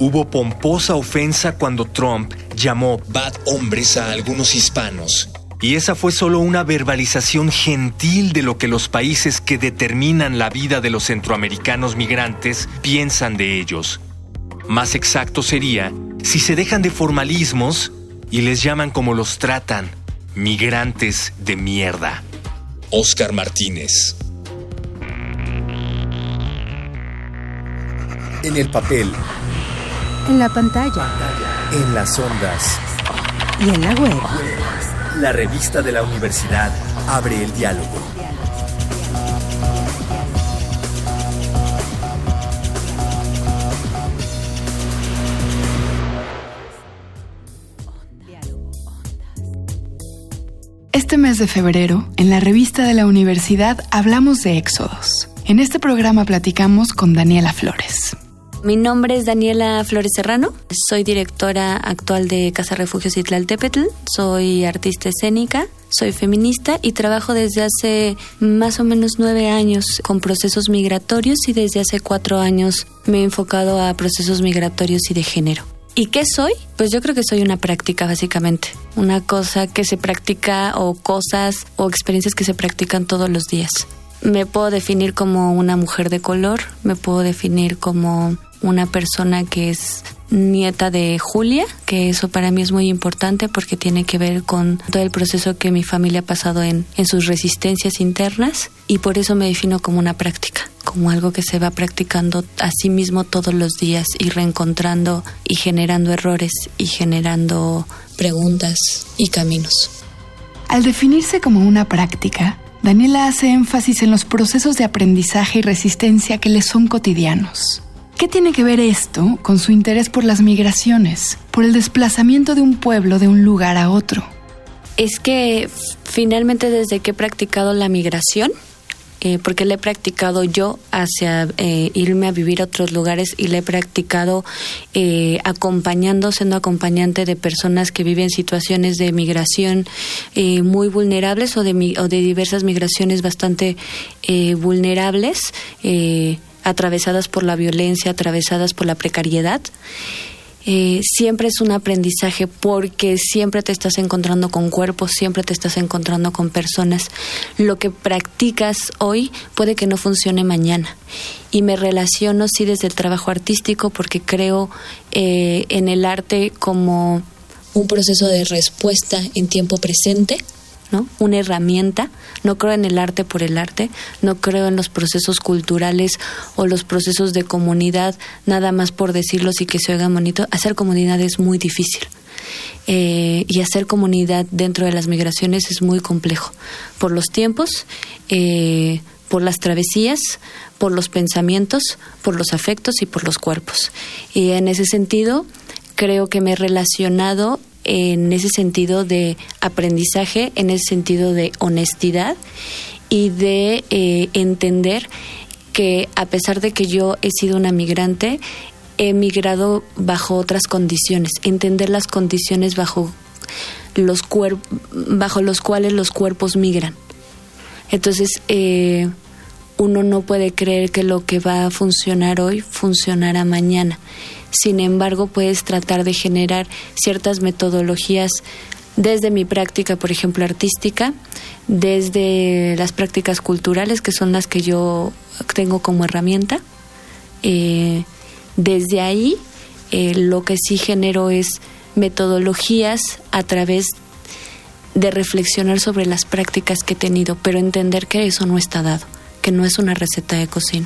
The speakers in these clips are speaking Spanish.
Hubo pomposa ofensa cuando Trump llamó bad hombres a algunos hispanos. Y esa fue solo una verbalización gentil de lo que los países que determinan la vida de los centroamericanos migrantes piensan de ellos. Más exacto sería si se dejan de formalismos y les llaman como los tratan, migrantes de mierda. Oscar Martínez. En el papel. En la pantalla. En las ondas. Y en la web. La revista de la universidad abre el diálogo. Este mes de febrero, en la revista de la universidad hablamos de éxodos. En este programa platicamos con Daniela Flores. Mi nombre es Daniela Flores Serrano, soy directora actual de Casa Refugios Itlaltepetl, soy artista escénica, soy feminista y trabajo desde hace más o menos nueve años con procesos migratorios y desde hace cuatro años me he enfocado a procesos migratorios y de género. ¿Y qué soy? Pues yo creo que soy una práctica básicamente, una cosa que se practica o cosas o experiencias que se practican todos los días. Me puedo definir como una mujer de color, me puedo definir como una persona que es nieta de Julia, que eso para mí es muy importante porque tiene que ver con todo el proceso que mi familia ha pasado en, en sus resistencias internas y por eso me defino como una práctica, como algo que se va practicando a sí mismo todos los días y reencontrando y generando errores y generando preguntas y caminos. Al definirse como una práctica, Daniela hace énfasis en los procesos de aprendizaje y resistencia que le son cotidianos. ¿Qué tiene que ver esto con su interés por las migraciones, por el desplazamiento de un pueblo de un lugar a otro? Es que finalmente desde que he practicado la migración, eh, porque la he practicado yo hacia eh, irme a vivir a otros lugares y la he practicado eh, acompañando, siendo acompañante de personas que viven situaciones de migración muy vulnerables o de, o de diversas migraciones bastante vulnerables atravesadas por la violencia, atravesadas por la precariedad. Eh, siempre es un aprendizaje porque siempre te estás encontrando con cuerpos, siempre te estás encontrando con personas. Lo que practicas hoy puede que no funcione mañana. Y me relaciono sí desde el trabajo artístico porque creo eh, en el arte como un proceso de respuesta en tiempo presente ¿no? Una herramienta. No creo en el arte por el arte, no creo en los procesos culturales o los procesos de comunidad, nada más por decirlo y que se oiga bonito. Hacer comunidad es muy difícil. Eh, y hacer comunidad dentro de las migraciones es muy complejo por los tiempos, eh, por las travesías, por los pensamientos, por los afectos y por los cuerpos. Y en ese sentido, creo que me he relacionado en ese sentido de aprendizaje, en ese sentido de honestidad y de eh, entender que a pesar de que yo he sido una migrante, he migrado bajo otras condiciones, entender las condiciones bajo los, bajo los cuales los cuerpos migran. Entonces, eh, uno no puede creer que lo que va a funcionar hoy funcionará mañana. Sin embargo, puedes tratar de generar ciertas metodologías desde mi práctica, por ejemplo, artística, desde las prácticas culturales, que son las que yo tengo como herramienta. Eh, desde ahí, eh, lo que sí genero es metodologías a través de reflexionar sobre las prácticas que he tenido, pero entender que eso no está dado que no es una receta de cocina.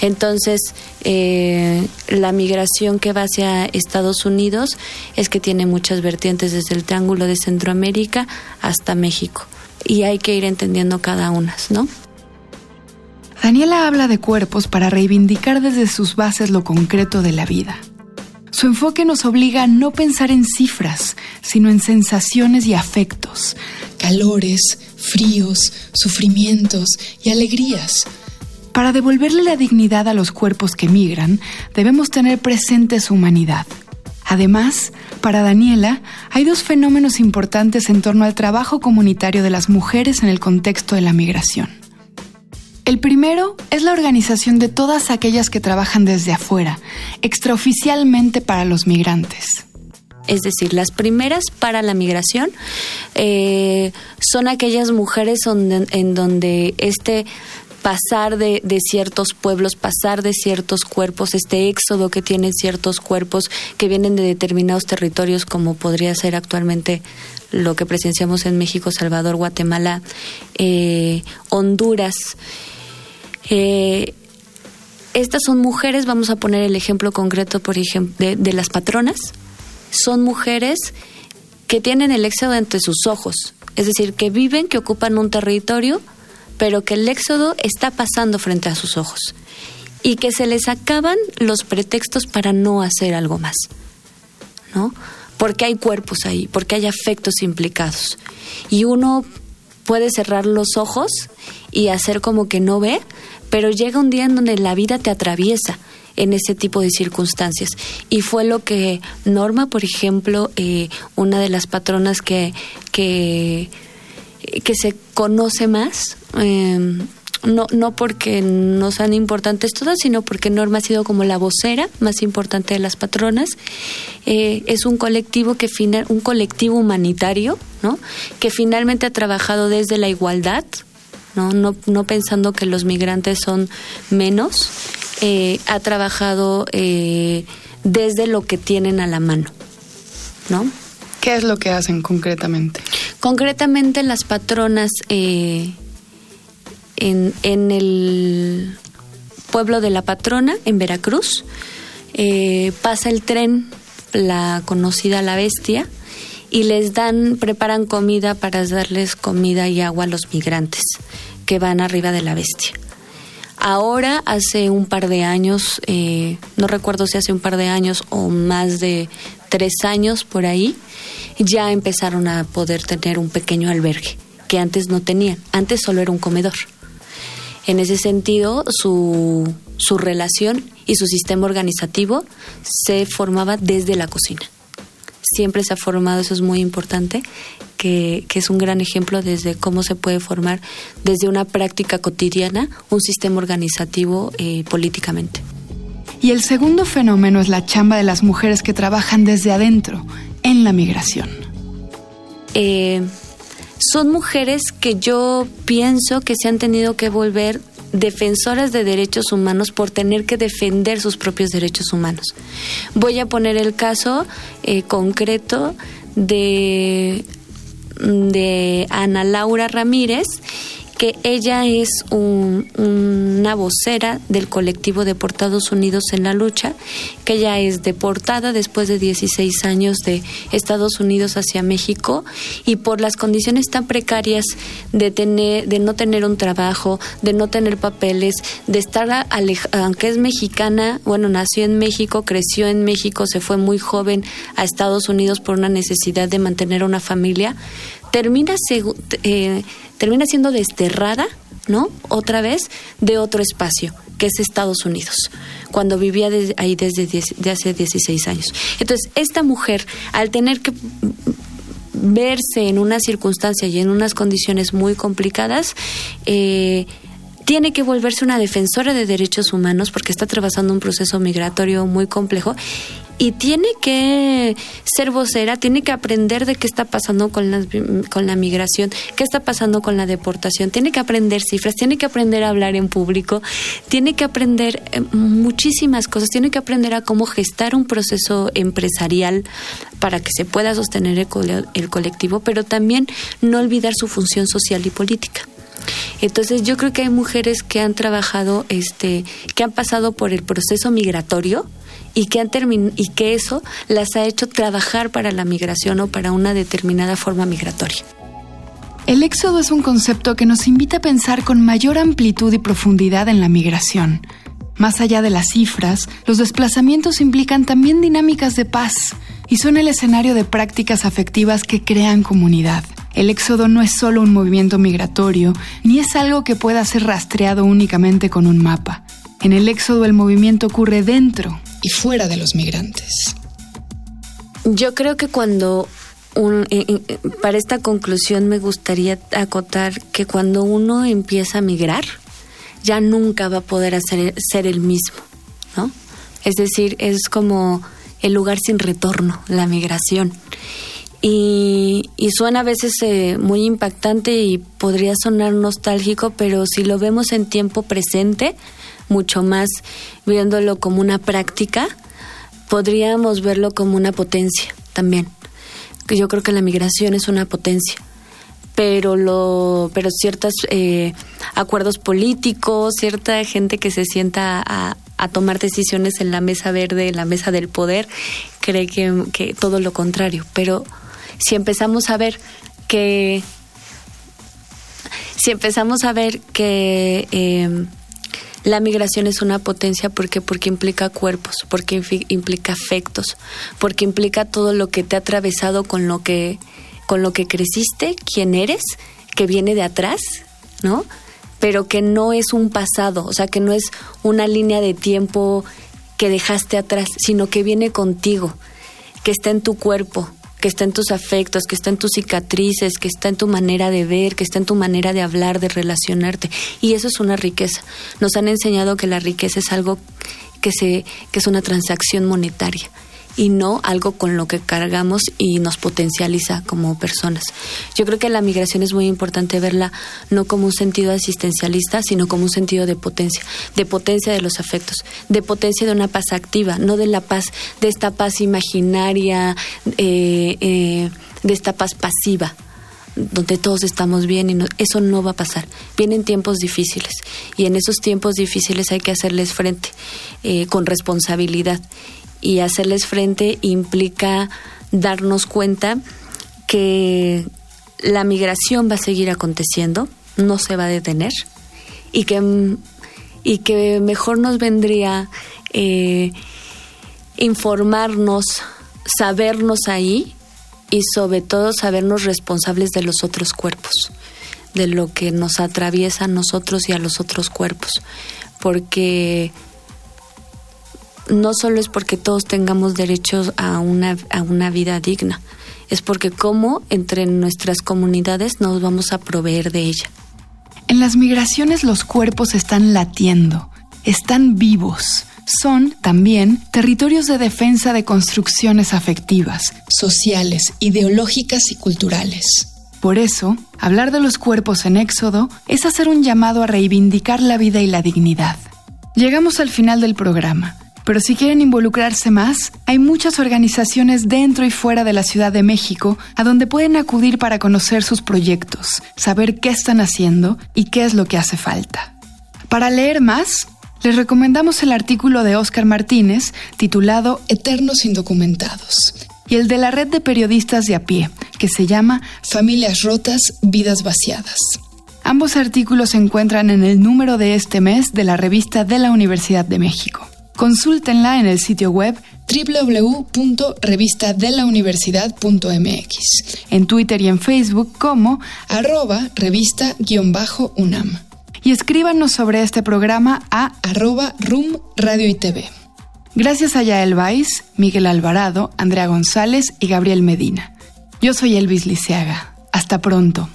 Entonces, eh, la migración que va hacia Estados Unidos es que tiene muchas vertientes desde el Triángulo de Centroamérica hasta México. Y hay que ir entendiendo cada una, ¿no? Daniela habla de cuerpos para reivindicar desde sus bases lo concreto de la vida. Su enfoque nos obliga a no pensar en cifras, sino en sensaciones y afectos, calores, fríos, sufrimientos y alegrías. Para devolverle la dignidad a los cuerpos que migran, debemos tener presente su humanidad. Además, para Daniela, hay dos fenómenos importantes en torno al trabajo comunitario de las mujeres en el contexto de la migración. El primero es la organización de todas aquellas que trabajan desde afuera, extraoficialmente para los migrantes. Es decir, las primeras para la migración eh, son aquellas mujeres en donde este pasar de, ciertos pueblos, pasar de ciertos cuerpos, este éxodo que tienen ciertos cuerpos que vienen de determinados territorios, como podría ser actualmente lo que presenciamos en México, Salvador, Guatemala, eh, Honduras. Eh, estas son mujeres, vamos a poner el ejemplo concreto, por ejemplo, de las patronas, son mujeres que tienen el éxodo entre sus ojos, es decir, que viven, que ocupan un territorio, pero que el éxodo está pasando frente a sus ojos y que se les acaban los pretextos para no hacer algo más, ¿no? Porque hay cuerpos ahí, porque hay afectos implicados. Y uno puede cerrar los ojos y hacer como que no ve, pero llega un día en donde la vida te atraviesa en ese tipo de circunstancias. Y fue lo que Norma, por ejemplo, eh, una de las patronas que, que, se conoce más, eh, no, no porque no sean importantes todas, sino porque Norma ha sido como la vocera más importante de las patronas. Eh, es un colectivo que final, un colectivo humanitario, ¿no? Que finalmente ha trabajado desde la igualdad, ¿no? No, no pensando que los migrantes son menos, eh, ha trabajado eh, desde lo que tienen a la mano, ¿no? ¿Qué es lo que hacen concretamente? Concretamente las patronas eh, en, en, el pueblo de la patrona, en Veracruz, eh, pasa el tren, la conocida La Bestia, y les dan, preparan comida para darles comida y agua a los migrantes que van arriba de la bestia. Ahora, hace un par de años, eh, no recuerdo si hace un par de años o más de tres años por ahí, ya empezaron a poder tener un pequeño albergue que antes no tenían. Antes solo era un comedor. En ese sentido, su, su relación y su sistema organizativo se formaba desde la cocina. Siempre se ha formado, eso es muy importante, que, que, es un gran ejemplo desde cómo se puede formar desde una práctica cotidiana un sistema organizativo eh, políticamente. Y el segundo fenómeno es la chamba de las mujeres que trabajan desde adentro, en la migración. Eh, son mujeres que yo pienso que se han tenido que volver defensoras de derechos humanos por tener que defender sus propios derechos humanos. Voy a poner el caso eh, concreto de, de Ana Laura Ramírez, que ella es un, una vocera del colectivo Deportados Unidos en la Lucha, que ella es deportada después de 16 años de Estados Unidos hacia México y por las condiciones tan precarias de, tener, de no tener un trabajo, de no tener papeles, de estar, alejada, aunque es mexicana, bueno, nació en México, creció en México, se fue muy joven a Estados Unidos por una necesidad de mantener una familia, termina, eh, termina siendo desterrada, ¿no? Otra vez de otro espacio, que es Estados Unidos, cuando vivía ahí desde de hace 16 años. Entonces, esta mujer, al tener que verse en una circunstancia y en unas condiciones muy complicadas, eh, tiene que volverse una defensora de derechos humanos porque está atravesando un proceso migratorio muy complejo y tiene que ser vocera, tiene que aprender de qué está pasando con la, con la migración, qué está pasando con la deportación, tiene que aprender cifras, tiene que aprender a hablar en público, tiene que aprender eh, muchísimas cosas, tiene que aprender a cómo gestar un proceso empresarial para que se pueda sostener el, el colectivo, pero también no olvidar su función social y política. Entonces yo creo que hay mujeres que han trabajado, este, que han pasado por el proceso migratorio y que han y que eso las ha hecho trabajar para la migración o para una determinada forma migratoria. El éxodo es un concepto que nos invita a pensar con mayor amplitud y profundidad en la migración. Más allá de las cifras, los desplazamientos implican también dinámicas de paz y son el escenario de prácticas afectivas que crean comunidad. El éxodo no es solo un movimiento migratorio, ni es algo que pueda ser rastreado únicamente con un mapa. En el éxodo el movimiento ocurre dentro y fuera de los migrantes. Yo creo que cuando eh, eh, para esta conclusión me gustaría acotar que cuando uno empieza a migrar, ya nunca va a poder hacer, ser el mismo, ¿no? Es decir, es como el lugar sin retorno, la migración. Y, suena a veces eh, muy impactante y podría sonar nostálgico, pero si lo vemos en tiempo presente, mucho más viéndolo como una práctica, podríamos verlo como una potencia también. Yo creo que la migración es una potencia pero lo pero ciertos eh, acuerdos políticos cierta gente que se sienta a, a, tomar decisiones en la mesa verde en la mesa del poder cree que, que todo lo contrario pero si empezamos a ver que si empezamos a ver que eh, la migración es una potencia porque porque implica cuerpos, porque implica afectos, porque implica todo lo que te ha atravesado con lo que con lo que creciste, quién eres, que viene de atrás, ¿no? Pero que no es un pasado, o sea, que no es una línea de tiempo que dejaste atrás, sino que viene contigo, que está en tu cuerpo, que está en tus afectos, que está en tus cicatrices, que está en tu manera de ver, que está en tu manera de hablar, de relacionarte. Y eso es una riqueza. Nos han enseñado que la riqueza es algo que, se, que es una transacción monetaria y no algo con lo que cargamos y nos potencializa como personas. Yo creo que la migración es muy importante verla no como un sentido asistencialista, sino como un sentido de potencia, de potencia de los afectos, de potencia de una paz activa, no de la paz, de esta paz imaginaria, eh, eh, de esta paz pasiva donde todos estamos bien y eso no va a pasar. Vienen tiempos difíciles y en esos tiempos difíciles hay que hacerles frente eh, con responsabilidad y hacerles frente implica darnos cuenta que la migración va a seguir aconteciendo, no se va a detener y que, y que mejor nos vendría eh, informarnos, sabernos ahí y sobre todo sabernos responsables de los otros cuerpos, de lo que nos atraviesa a nosotros y a los otros cuerpos, porque no solo es porque todos tengamos derechos a una, a una vida digna, es porque cómo entre nuestras comunidades nos vamos a proveer de ella. En las migraciones los cuerpos están latiendo, están vivos. Son también territorios de defensa de construcciones afectivas, sociales, ideológicas y culturales. Por eso, hablar de los cuerpos en Éxodo es hacer un llamado a reivindicar la vida y la dignidad. Llegamos al final del programa. Pero si quieren involucrarse más, hay muchas organizaciones dentro y fuera de la Ciudad de México a donde pueden acudir para conocer sus proyectos, saber qué están haciendo y qué es lo que hace falta. Para leer más, les recomendamos el artículo de Óscar Martínez titulado Eternos Indocumentados y el de la red de periodistas de a pie, que se llama Familias Rotas, Vidas Vaciadas. Ambos artículos se encuentran en el número de este mes de la revista de la Universidad de México. Consúltenla en el sitio web www.revistadelauniversidad.mx, en Twitter y en Facebook como arroba revista-unam. Y escríbanos sobre este programa a arroba room radio y TV. Gracias a Yael Vais, Miguel Alvarado, Andrea González y Gabriel Medina. Yo soy Elvis Liceaga. Hasta pronto.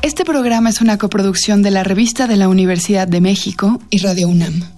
Este programa es una coproducción de la Revista de la Universidad de México y Radio UNAM.